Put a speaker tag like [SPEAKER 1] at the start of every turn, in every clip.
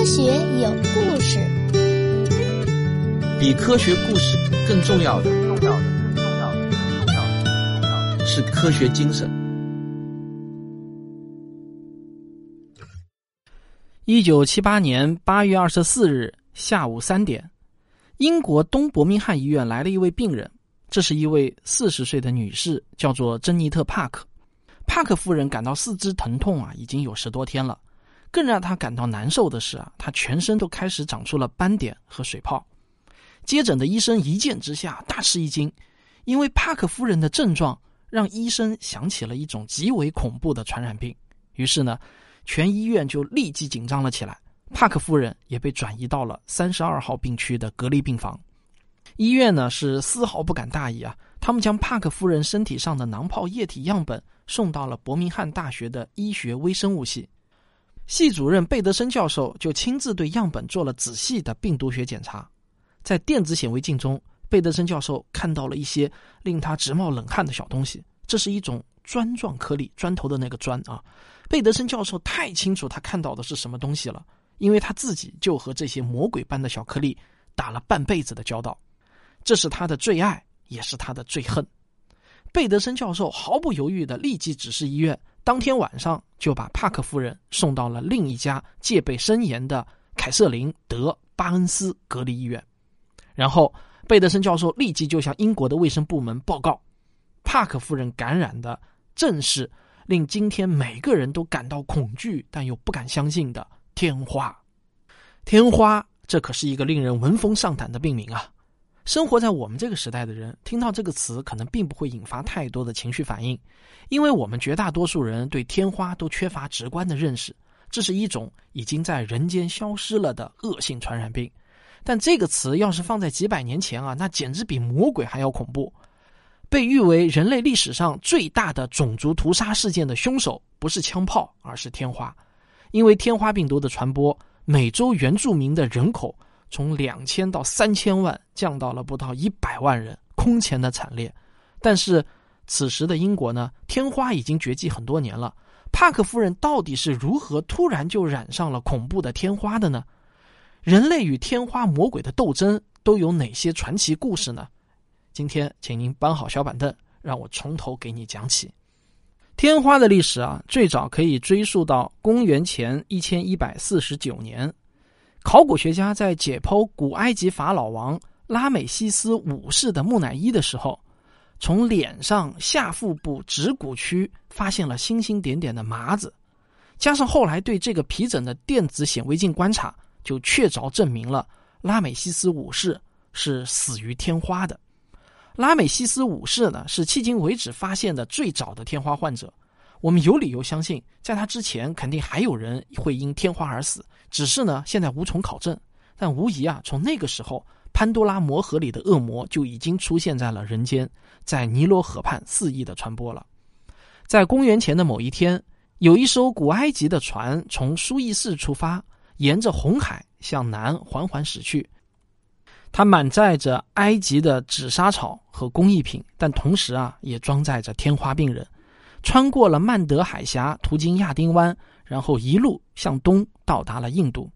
[SPEAKER 1] 科学有故事，
[SPEAKER 2] 比科学故事更重要的，重要的，更重要的，更重要的是科学精神。
[SPEAKER 3] 一九七八年八月二十四日下午三点，英国东伯明翰医院来了一位病人，这是一位四十岁的女士，叫做珍妮特·帕克。帕克夫人感到四肢疼痛啊，已经有十多天了。更让他感到难受的是啊，他全身都开始长出了斑点和水泡。接诊的医生一见之下大吃一惊，因为帕克夫人的症状让医生想起了一种极为恐怖的传染病。于是呢，全医院就立即紧张了起来。帕克夫人也被转移到了三十二号病区的隔离病房。医院呢是丝毫不敢大意啊，他们将帕克夫人身体上的囊泡液体样本。送到了伯明翰大学的医学微生物系，系主任贝德森教授就亲自对样本做了仔细的病毒学检查。在电子显微镜中，贝德森教授看到了一些令他直冒冷汗的小东西，这是一种砖状颗粒，砖头的那个砖啊。贝德森教授太清楚他看到的是什么东西了，因为他自己就和这些魔鬼般的小颗粒打了半辈子的交道，这是他的最爱，也是他的最恨。贝德森教授毫不犹豫的立即指示医院，当天晚上就把帕克夫人送到了另一家戒备森严的凯瑟琳·德巴恩斯隔离医院。然后，贝德森教授立即就向英国的卫生部门报告，帕克夫人感染的正是令今天每个人都感到恐惧但又不敢相信的天花。天花，这可是一个令人闻风丧胆的病名啊！生活在我们这个时代的人，听到这个词可能并不会引发太多的情绪反应，因为我们绝大多数人对天花都缺乏直观的认识。这是一种已经在人间消失了的恶性传染病。但这个词要是放在几百年前啊，那简直比魔鬼还要恐怖。被誉为人类历史上最大的种族屠杀事件的凶手，不是枪炮，而是天花。因为天花病毒的传播，美洲原住民的人口。从两千到三千万降到了不到一百万人，空前的惨烈。但是此时的英国呢，天花已经绝迹很多年了。帕克夫人到底是如何突然就染上了恐怖的天花的呢？人类与天花魔鬼的斗争都有哪些传奇故事呢？今天，请您搬好小板凳，让我从头给你讲起。天花的历史啊，最早可以追溯到公元前一千一百四十九年。考古学家在解剖古埃及法老王拉美西斯五世的木乃伊的时候，从脸上下腹部指骨区发现了星星点点的麻子，加上后来对这个皮疹的电子显微镜观察，就确凿证明了拉美西斯五世是死于天花的。拉美西斯五世呢，是迄今为止发现的最早的天花患者。我们有理由相信，在他之前肯定还有人会因天花而死，只是呢现在无从考证。但无疑啊，从那个时候，潘多拉魔盒里的恶魔就已经出现在了人间，在尼罗河畔肆意的传播了。在公元前的某一天，有一艘古埃及的船从苏伊士出发，沿着红海向南缓缓驶去，它满载着埃及的紫砂草和工艺品，但同时啊，也装载着天花病人。穿过了曼德海峡，途经亚丁湾，然后一路向东到达了印度。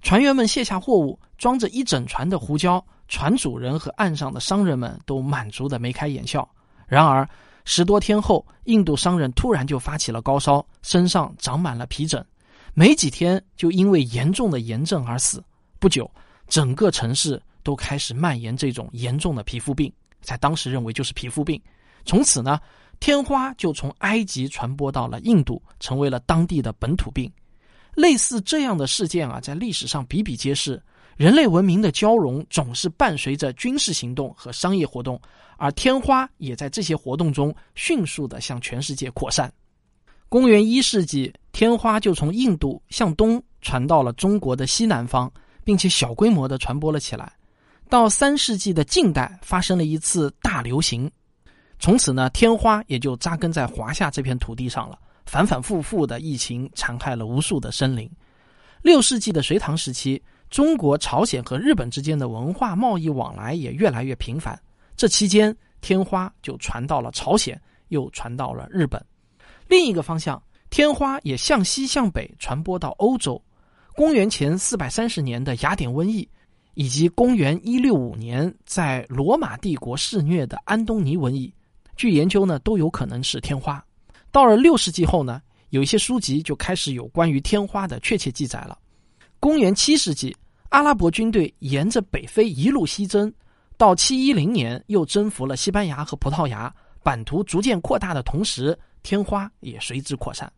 [SPEAKER 3] 船员们卸下货物，装着一整船的胡椒。船主人和岸上的商人们都满足的眉开眼笑。然而十多天后，印度商人突然就发起了高烧，身上长满了皮疹，没几天就因为严重的炎症而死。不久，整个城市都开始蔓延这种严重的皮肤病，在当时认为就是皮肤病。从此呢。天花就从埃及传播到了印度，成为了当地的本土病。类似这样的事件啊，在历史上比比皆是。人类文明的交融总是伴随着军事行动和商业活动，而天花也在这些活动中迅速的向全世界扩散。公元一世纪，天花就从印度向东传到了中国的西南方，并且小规模的传播了起来。到三世纪的近代，发生了一次大流行。从此呢，天花也就扎根在华夏这片土地上了。反反复复的疫情残害了无数的生灵。六世纪的隋唐时期，中国、朝鲜和日本之间的文化贸易往来也越来越频繁。这期间，天花就传到了朝鲜，又传到了日本。另一个方向，天花也向西向北传播到欧洲。公元前四百三十年的雅典瘟疫，以及公元一六五年在罗马帝国肆虐的安东尼瘟疫，据研究呢，都有可能是天花。到了六世纪后呢，有一些书籍就开始有关于天花的确切记载了。公元七世纪，阿拉伯军队沿着北非一路西征，到七一零年又征服了西班牙和葡萄牙，版图逐渐扩大的同时，天花也随之扩散。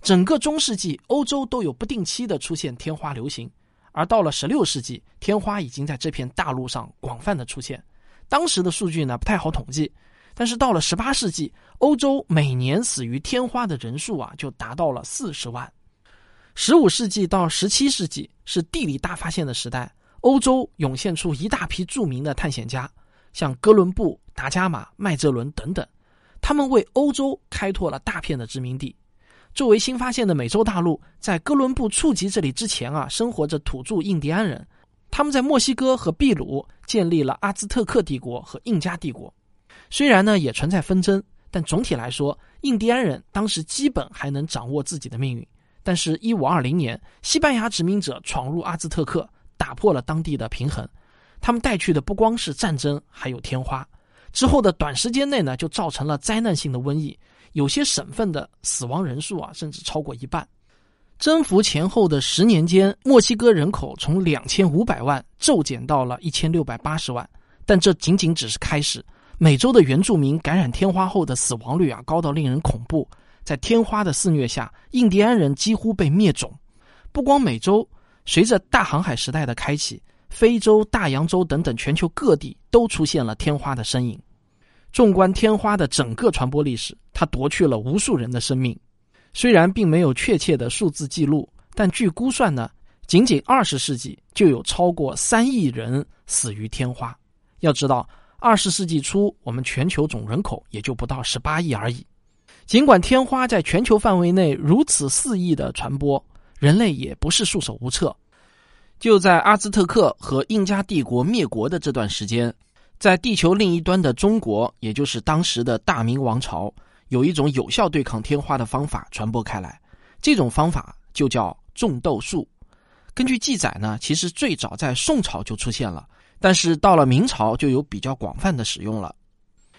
[SPEAKER 3] 整个中世纪，欧洲都有不定期的出现天花流行，而到了十六世纪，天花已经在这片大陆上广泛的出现。当时的数据呢不太好统计，但是到了十八世纪，欧洲每年死于天花的人数啊就达到了四十万。十五世纪到十七世纪是地理大发现的时代，欧洲涌现出一大批著名的探险家，像哥伦布、达伽马、麦哲伦等等，他们为欧洲开拓了大片的殖民地。作为新发现的美洲大陆，在哥伦布触及这里之前啊，生活着土著印第安人，他们在墨西哥和秘鲁建立了阿兹特克帝国和印加帝国。虽然呢也存在纷争，但总体来说，印第安人当时基本还能掌握自己的命运。但是，一五二零年，西班牙殖民者闯入阿兹特克，打破了当地的平衡。他们带去的不光是战争，还有天花。之后的短时间内呢，就造成了灾难性的瘟疫。有些省份的死亡人数啊，甚至超过一半。征服前后的十年间，墨西哥人口从两千五百万骤减到了一千六百八十万。但这仅仅只是开始。美洲的原住民感染天花后的死亡率啊，高到令人恐怖。在天花的肆虐下，印第安人几乎被灭种。不光美洲，随着大航海时代的开启，非洲、大洋洲等等全球各地都出现了天花的身影。纵观天花的整个传播历史，它夺去了无数人的生命。虽然并没有确切的数字记录，但据估算呢，仅仅二十世纪就有超过三亿人死于天花。要知道，二十世纪初我们全球总人口也就不到十八亿而已。尽管天花在全球范围内如此肆意的传播，人类也不是束手无策。就在阿兹特克和印加帝国灭国的这段时间。在地球另一端的中国，也就是当时的大明王朝，有一种有效对抗天花的方法传播开来。这种方法就叫种豆树。根据记载呢，其实最早在宋朝就出现了，但是到了明朝就有比较广泛的使用了。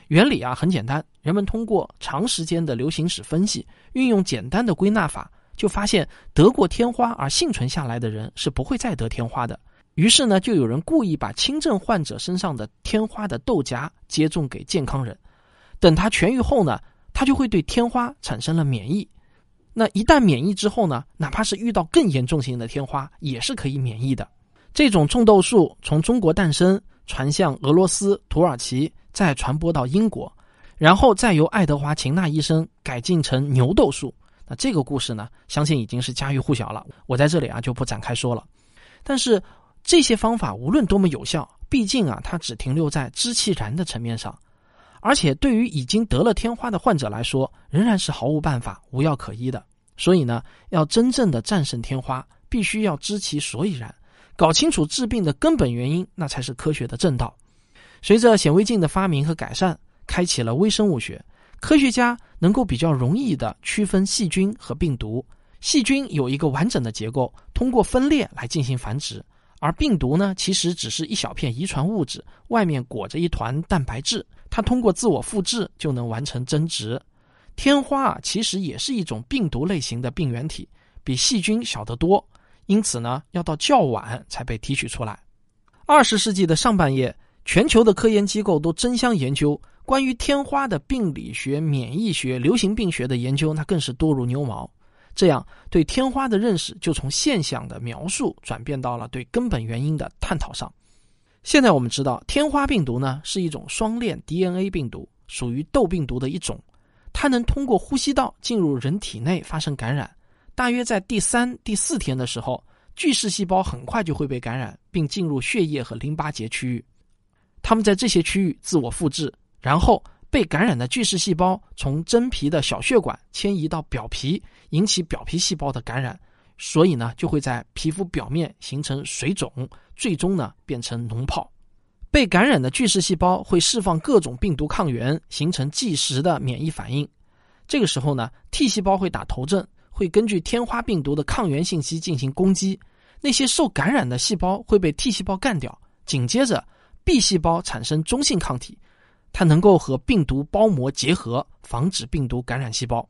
[SPEAKER 3] 原理啊很简单，人们通过长时间的流行史分析，运用简单的归纳法，就发现得过天花而幸存下来的人是不会再得天花的。于是呢，就有人故意把轻症患者身上的天花的豆荚接种给健康人，等他痊愈后呢，他就会对天花产生了免疫。那一旦免疫之后呢，哪怕是遇到更严重型的天花，也是可以免疫的。这种种豆术从中国诞生，传向俄罗斯、土耳其，再传播到英国，然后再由爱德华秦纳医生改进成牛痘术。那这个故事呢，相信已经是家喻户晓了，我在这里啊就不展开说了。但是。这些方法无论多么有效，毕竟啊，它只停留在知其然的层面上，而且对于已经得了天花的患者来说，仍然是毫无办法、无药可医的。所以呢，要真正的战胜天花，必须要知其所以然，搞清楚治病的根本原因，那才是科学的正道。随着显微镜的发明和改善，开启了微生物学，科学家能够比较容易的区分细菌和病毒。细菌有一个完整的结构，通过分裂来进行繁殖。而病毒呢，其实只是一小片遗传物质，外面裹着一团蛋白质，它通过自我复制就能完成增殖。天花啊，其实也是一种病毒类型的病原体，比细菌小得多，因此呢，要到较晚才被提取出来。二十世纪的上半叶，全球的科研机构都争相研究关于天花的病理学、免疫学、流行病学的研究，那更是多如牛毛。这样，对天花的认识就从现象的描述转变到了对根本原因的探讨上。现在我们知道，天花病毒呢是一种双链 DNA 病毒，属于痘病毒的一种。它能通过呼吸道进入人体内发生感染。大约在第三、第四天的时候，巨噬细胞很快就会被感染，并进入血液和淋巴结区域。它们在这些区域自我复制，然后。被感染的巨噬细胞从真皮的小血管迁移到表皮，引起表皮细胞的感染，所以呢就会在皮肤表面形成水肿，最终呢变成脓泡。被感染的巨噬细胞会释放各种病毒抗原，形成即时的免疫反应。这个时候呢，T 细胞会打头阵，会根据天花病毒的抗原信息进行攻击，那些受感染的细胞会被 T 细胞干掉，紧接着 B 细胞产生中性抗体，它能够和病毒包膜结合，防止病毒感染细胞。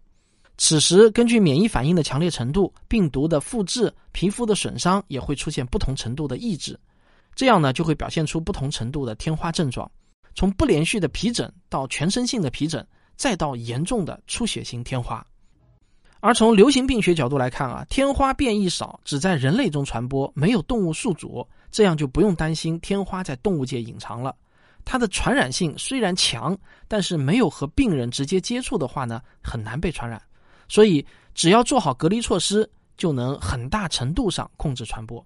[SPEAKER 3] 此时，根据免疫反应的强烈程度，病毒的复制、皮肤的损伤也会出现不同程度的抑制，这样呢就会表现出不同程度的天花症状，从不连续的皮疹到全身性的皮疹，再到严重的出血性天花。而从流行病学角度来看啊，天花变异少，只在人类中传播，没有动物宿主，这样就不用担心天花在动物界隐藏了。它的传染性虽然强，但是没有和病人直接接触的话呢，很难被传染。所以只要做好隔离措施，就能很大程度上控制传播。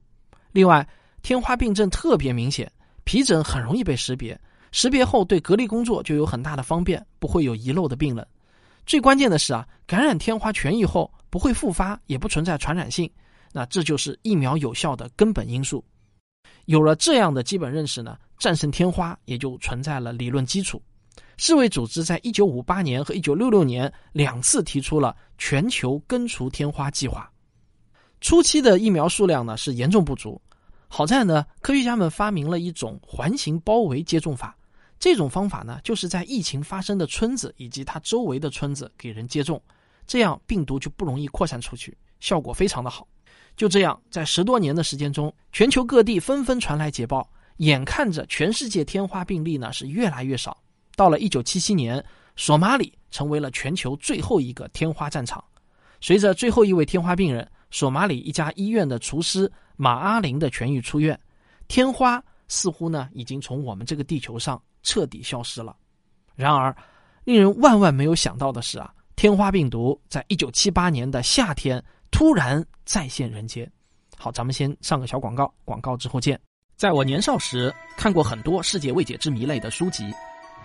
[SPEAKER 3] 另外，天花病症特别明显，皮疹很容易被识别，识别后对隔离工作就有很大的方便，不会有遗漏的病人。最关键的是啊，感染天花痊愈后不会复发，也不存在传染性，那这就是疫苗有效的根本因素。有了这样的基本认识呢，战胜天花也就存在了理论基础。世卫组织在一九五八年和一九六六年两次提出了全球根除天花计划。初期的疫苗数量呢是严重不足，好在呢科学家们发明了一种环形包围接种法。这种方法呢，就是在疫情发生的村子以及它周围的村子给人接种，这样病毒就不容易扩散出去，效果非常的好。就这样，在十多年的时间中，全球各地纷纷传来捷报，眼看着全世界天花病例呢是越来越少。到了一九七七年，索马里成为了全球最后一个天花战场。随着最后一位天花病人，索马里一家医院的厨师马阿林的痊愈出院，天花似乎呢已经从我们这个地球上。彻底消失了。然而，令人万万没有想到的是啊，天花病毒在一九七八年的夏天突然再现人间。好，咱们先上个小广告，广告之后见。在我年少时看过很多世界未解之谜类的书籍，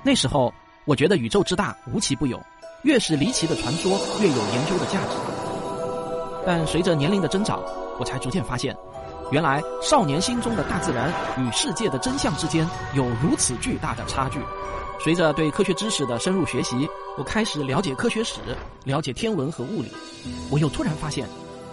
[SPEAKER 3] 那时候我觉得宇宙之大无奇不有，越是离奇的传说越有研究的价值。但随着年龄的增长，我才逐渐发现。原来少年心中的大自然与世界的真相之间有如此巨大的差距。随着对科学知识的深入学习，我开始了解科学史，了解天文和物理。我又突然发现，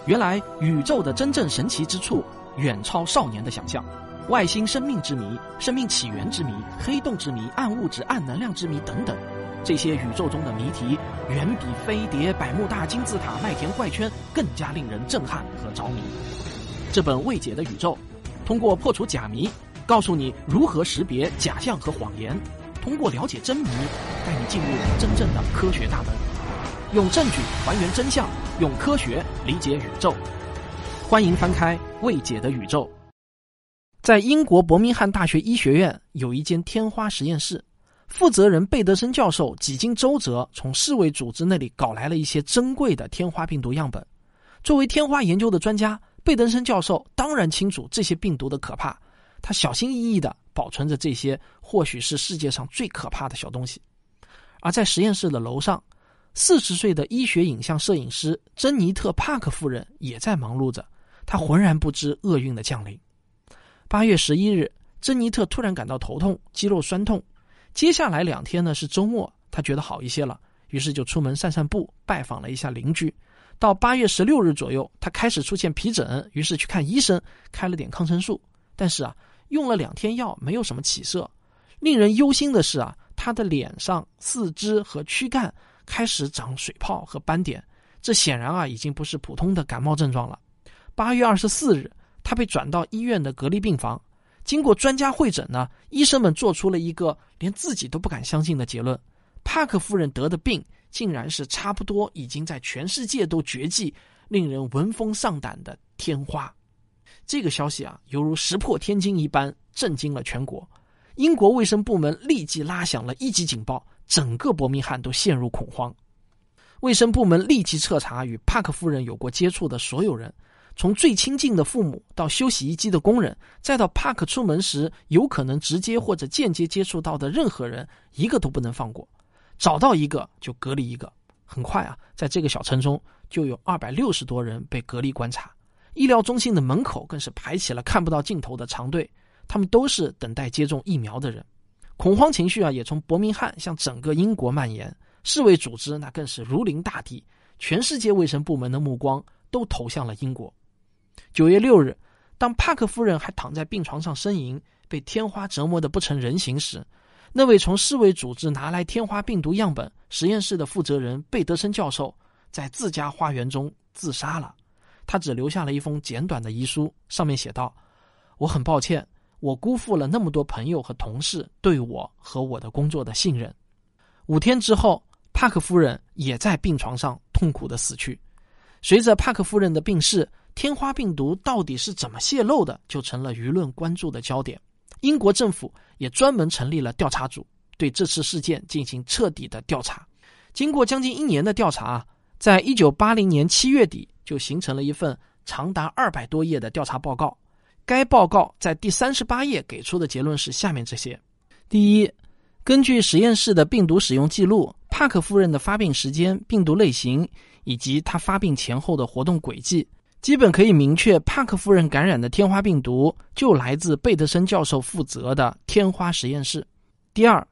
[SPEAKER 3] 原来宇宙的真正神奇之处远超少年的想象。外星生命之谜、生命起源之谜、黑洞之谜、暗物质、暗能量之谜等等，这些宇宙中的谜题远比飞碟、百慕大金字塔、麦田怪圈更加令人震撼和着迷。这本未解的宇宙，通过破除假谜，告诉你如何识别假象和谎言；通过了解真谜，带你进入真正的科学大门。用证据还原真相，用科学理解宇宙。欢迎翻开《未解的宇宙》。在英国伯明翰大学医学院有一间天花实验室，负责人贝德森教授几经周折，从世卫组织那里搞来了一些珍贵的天花病毒样本。作为天花研究的专家。贝登森教授当然清楚这些病毒的可怕，他小心翼翼地保存着这些或许是世界上最可怕的小东西。而在实验室的楼上，四十岁的医学影像摄影师珍妮特·帕克夫人也在忙碌着，她浑然不知厄运的降临。八月十一日，珍妮特突然感到头痛、肌肉酸痛。接下来两天呢是周末，她觉得好一些了，于是就出门散散步，拜访了一下邻居。到八月十六日左右，他开始出现皮疹，于是去看医生，开了点抗生素。但是啊，用了两天药，没有什么起色。令人忧心的是啊，他的脸上、四肢和躯干开始长水泡和斑点，这显然啊，已经不是普通的感冒症状了。八月二十四日，他被转到医院的隔离病房。经过专家会诊呢，医生们做出了一个连自己都不敢相信的结论：帕克夫人得的病。竟然是差不多已经在全世界都绝迹、令人闻风丧胆的天花。这个消息啊，犹如石破天惊一般，震惊了全国。英国卫生部门立即拉响了一级警报，整个伯明翰都陷入恐慌。卫生部门立即彻查与帕克夫人有过接触的所有人，从最亲近的父母到修洗衣机的工人，再到帕克出门时有可能直接或者间接接触到的任何人，一个都不能放过。找到一个就隔离一个，很快啊，在这个小城中就有二百六十多人被隔离观察，医疗中心的门口更是排起了看不到尽头的长队，他们都是等待接种疫苗的人。恐慌情绪啊，也从伯明翰向整个英国蔓延，世卫组织那更是如临大敌，全世界卫生部门的目光都投向了英国。九月六日，当帕克夫人还躺在病床上呻吟，被天花折磨得不成人形时，那位从世卫组织拿来天花病毒样本实验室的负责人贝德森教授，在自家花园中自杀了。他只留下了一封简短的遗书，上面写道：“我很抱歉，我辜负了那么多朋友和同事对我和我的工作的信任。”五天之后，帕克夫人也在病床上痛苦的死去。随着帕克夫人的病逝，天花病毒到底是怎么泄露的，就成了舆论关注的焦点。英国政府也专门成立了调查组，对这次事件进行彻底的调查。经过将近一年的调查啊，在一九八零年七月底，就形成了一份长达二百多页的调查报告。该报告在第三十八页给出的结论是下面这些：第一，根据实验室的病毒使用记录，帕克夫人的发病时间、病毒类型。以及他发病前后的活动轨迹，基本可以明确，帕克夫人感染的天花病毒就来自贝德森教授负责的天花实验室。第二，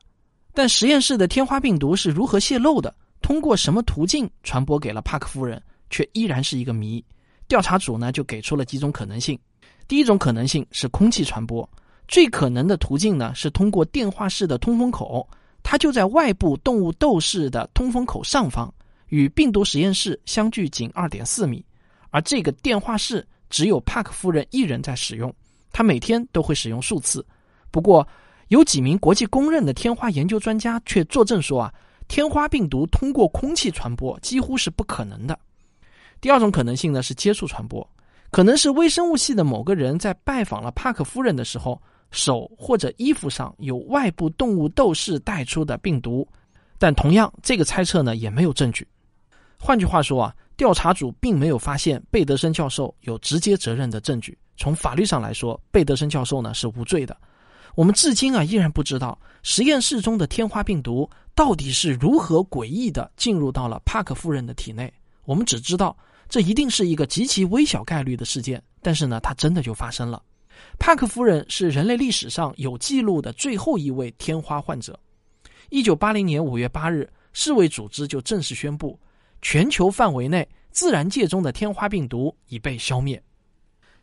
[SPEAKER 3] 但实验室的天花病毒是如何泄露的，通过什么途径传播给了帕克夫人，却依然是一个谜。调查组呢就给出了几种可能性。第一种可能性是空气传播，最可能的途径呢是通过电话室的通风口，它就在外部动物斗室的通风口上方。与病毒实验室相距仅二点四米，而这个电话室只有帕克夫人一人在使用，她每天都会使用数次。不过，有几名国际公认的天花研究专家却作证说啊，天花病毒通过空气传播几乎是不可能的。第二种可能性呢是接触传播，可能是微生物系的某个人在拜访了帕克夫人的时候，手或者衣服上有外部动物斗士带出的病毒，但同样这个猜测呢也没有证据。换句话说啊，调查组并没有发现贝德森教授有直接责任的证据。从法律上来说，贝德森教授呢是无罪的。我们至今啊依然不知道实验室中的天花病毒到底是如何诡异的进入到了帕克夫人的体内。我们只知道这一定是一个极其微小概率的事件，但是呢，它真的就发生了。帕克夫人是人类历史上有记录的最后一位天花患者。一九八零年五月八日，世卫组织就正式宣布。全球范围内，自然界中的天花病毒已被消灭，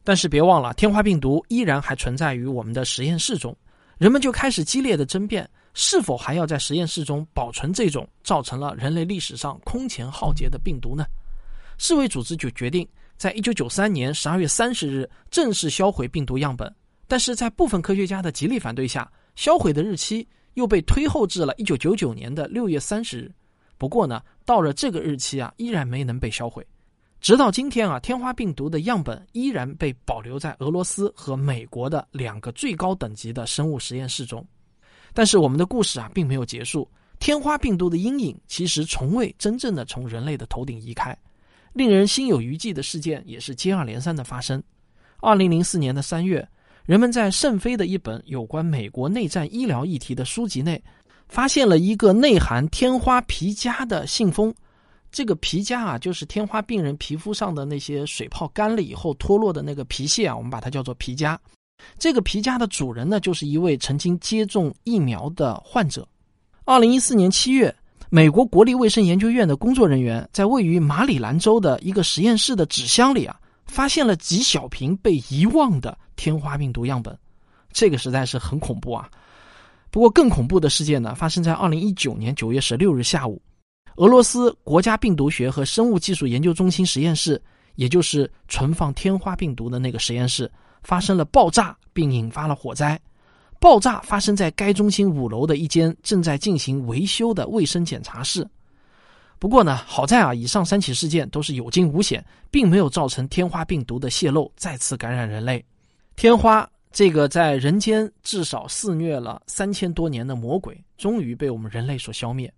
[SPEAKER 3] 但是别忘了，天花病毒依然还存在于我们的实验室中。人们就开始激烈的争辩，是否还要在实验室中保存这种造成了人类历史上空前浩劫的病毒呢？世卫组织就决定在一九九三年十二月三十日正式销毁病毒样本，但是在部分科学家的极力反对下，销毁的日期又被推后至了一九九九年的六月三十日。不过呢，到了这个日期啊，依然没能被销毁。直到今天啊，天花病毒的样本依然被保留在俄罗斯和美国的两个最高等级的生物实验室中。但是我们的故事啊，并没有结束。天花病毒的阴影其实从未真正的从人类的头顶移开。令人心有余悸的事件也是接二连三的发生。二零零四年的三月，人们在圣菲的一本有关美国内战医疗议题的书籍内。发现了一个内含天花皮痂的信封，这个皮痂啊，就是天花病人皮肤上的那些水泡干了以后脱落的那个皮屑啊，我们把它叫做皮痂。这个皮痂的主人呢，就是一位曾经接种疫苗的患者。二零一四年七月，美国国立卫生研究院的工作人员在位于马里兰州的一个实验室的纸箱里啊，发现了几小瓶被遗忘的天花病毒样本，这个实在是很恐怖啊。不过，更恐怖的事件呢，发生在二零一九年九月十六日下午，俄罗斯国家病毒学和生物技术研究中心实验室，也就是存放天花病毒的那个实验室，发生了爆炸，并引发了火灾。爆炸发生在该中心五楼的一间正在进行维修的卫生检查室。不过呢，好在啊，以上三起事件都是有惊无险，并没有造成天花病毒的泄露，再次感染人类。天花。这个在人间至少肆虐了三千多年的魔鬼，终于被我们人类所消灭。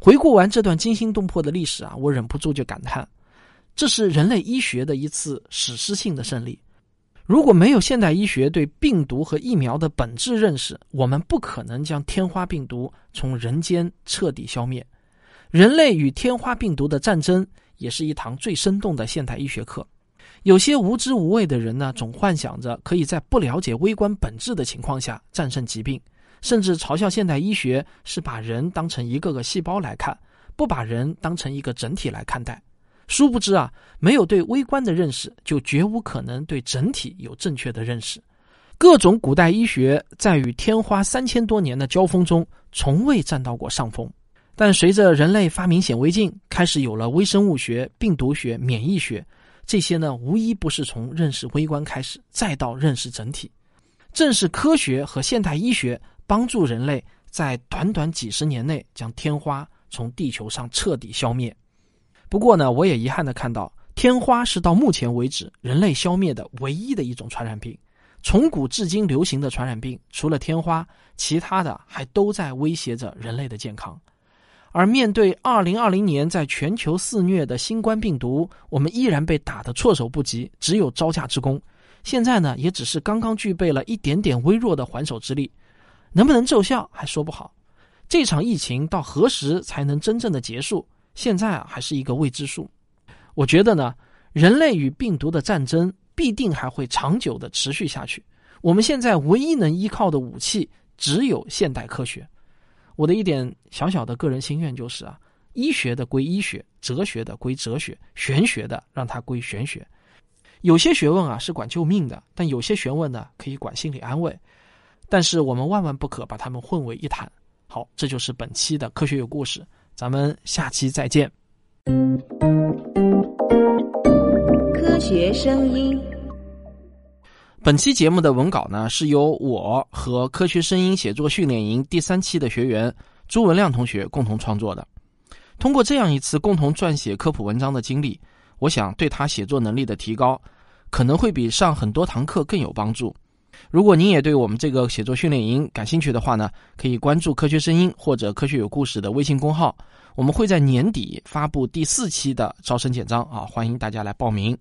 [SPEAKER 3] 回顾完这段惊心动魄的历史啊，我忍不住就感叹，这是人类医学的一次史诗性的胜利。如果没有现代医学对病毒和疫苗的本质认识，我们不可能将天花病毒从人间彻底消灭。人类与天花病毒的战争，也是一堂最生动的现代医学课。有些无知无畏的人呢，总幻想着可以在不了解微观本质的情况下战胜疾病，甚至嘲笑现代医学是把人当成一个个细胞来看，不把人当成一个整体来看待。殊不知啊，没有对微观的认识，就绝无可能对整体有正确的认识。各种古代医学在与天花三千多年的交锋中，从未占到过上风。但随着人类发明显微镜，开始有了微生物学、病毒学、免疫学，这些呢，无一不是从认识微观开始，再到认识整体。正是科学和现代医学帮助人类在短短几十年内将天花从地球上彻底消灭。不过呢，我也遗憾的看到，天花是到目前为止人类消灭的唯一的一种传染病。从古至今流行的传染病，除了天花，其他的还都在威胁着人类的健康。而面对2020年在全球肆虐的新冠病毒，我们依然被打得措手不及，只有招架之功。现在呢，也只是刚刚具备了一点点微弱的还手之力，能不能奏效还说不好。这场疫情到何时才能真正的结束，现在啊还是一个未知数。我觉得呢，人类与病毒的战争。必定还会长久的持续下去。我们现在唯一能依靠的武器只有现代科学。我的一点小小的个人心愿就是啊，医学的归医学，哲学的归哲学，玄学的让它归玄学。有些学问啊是管救命的，但有些学问呢可以管心理安慰。但是我们万万不可把它们混为一谈。好，这就是本期的科学有故事，咱们下期再见。
[SPEAKER 4] 科学声音。
[SPEAKER 3] 本期节目的文稿呢，是由我和科学声音写作训练营第三期的学员朱文亮同学共同创作的。通过这样一次共同撰写科普文章的经历，我想对他写作能力的提高，可能会比上很多堂课更有帮助。如果您也对我们这个写作训练营感兴趣的话呢，可以关注科学声音或者科学有故事的微信公号，我们会在年底发布第四期的招生简章啊，欢迎大家来报名。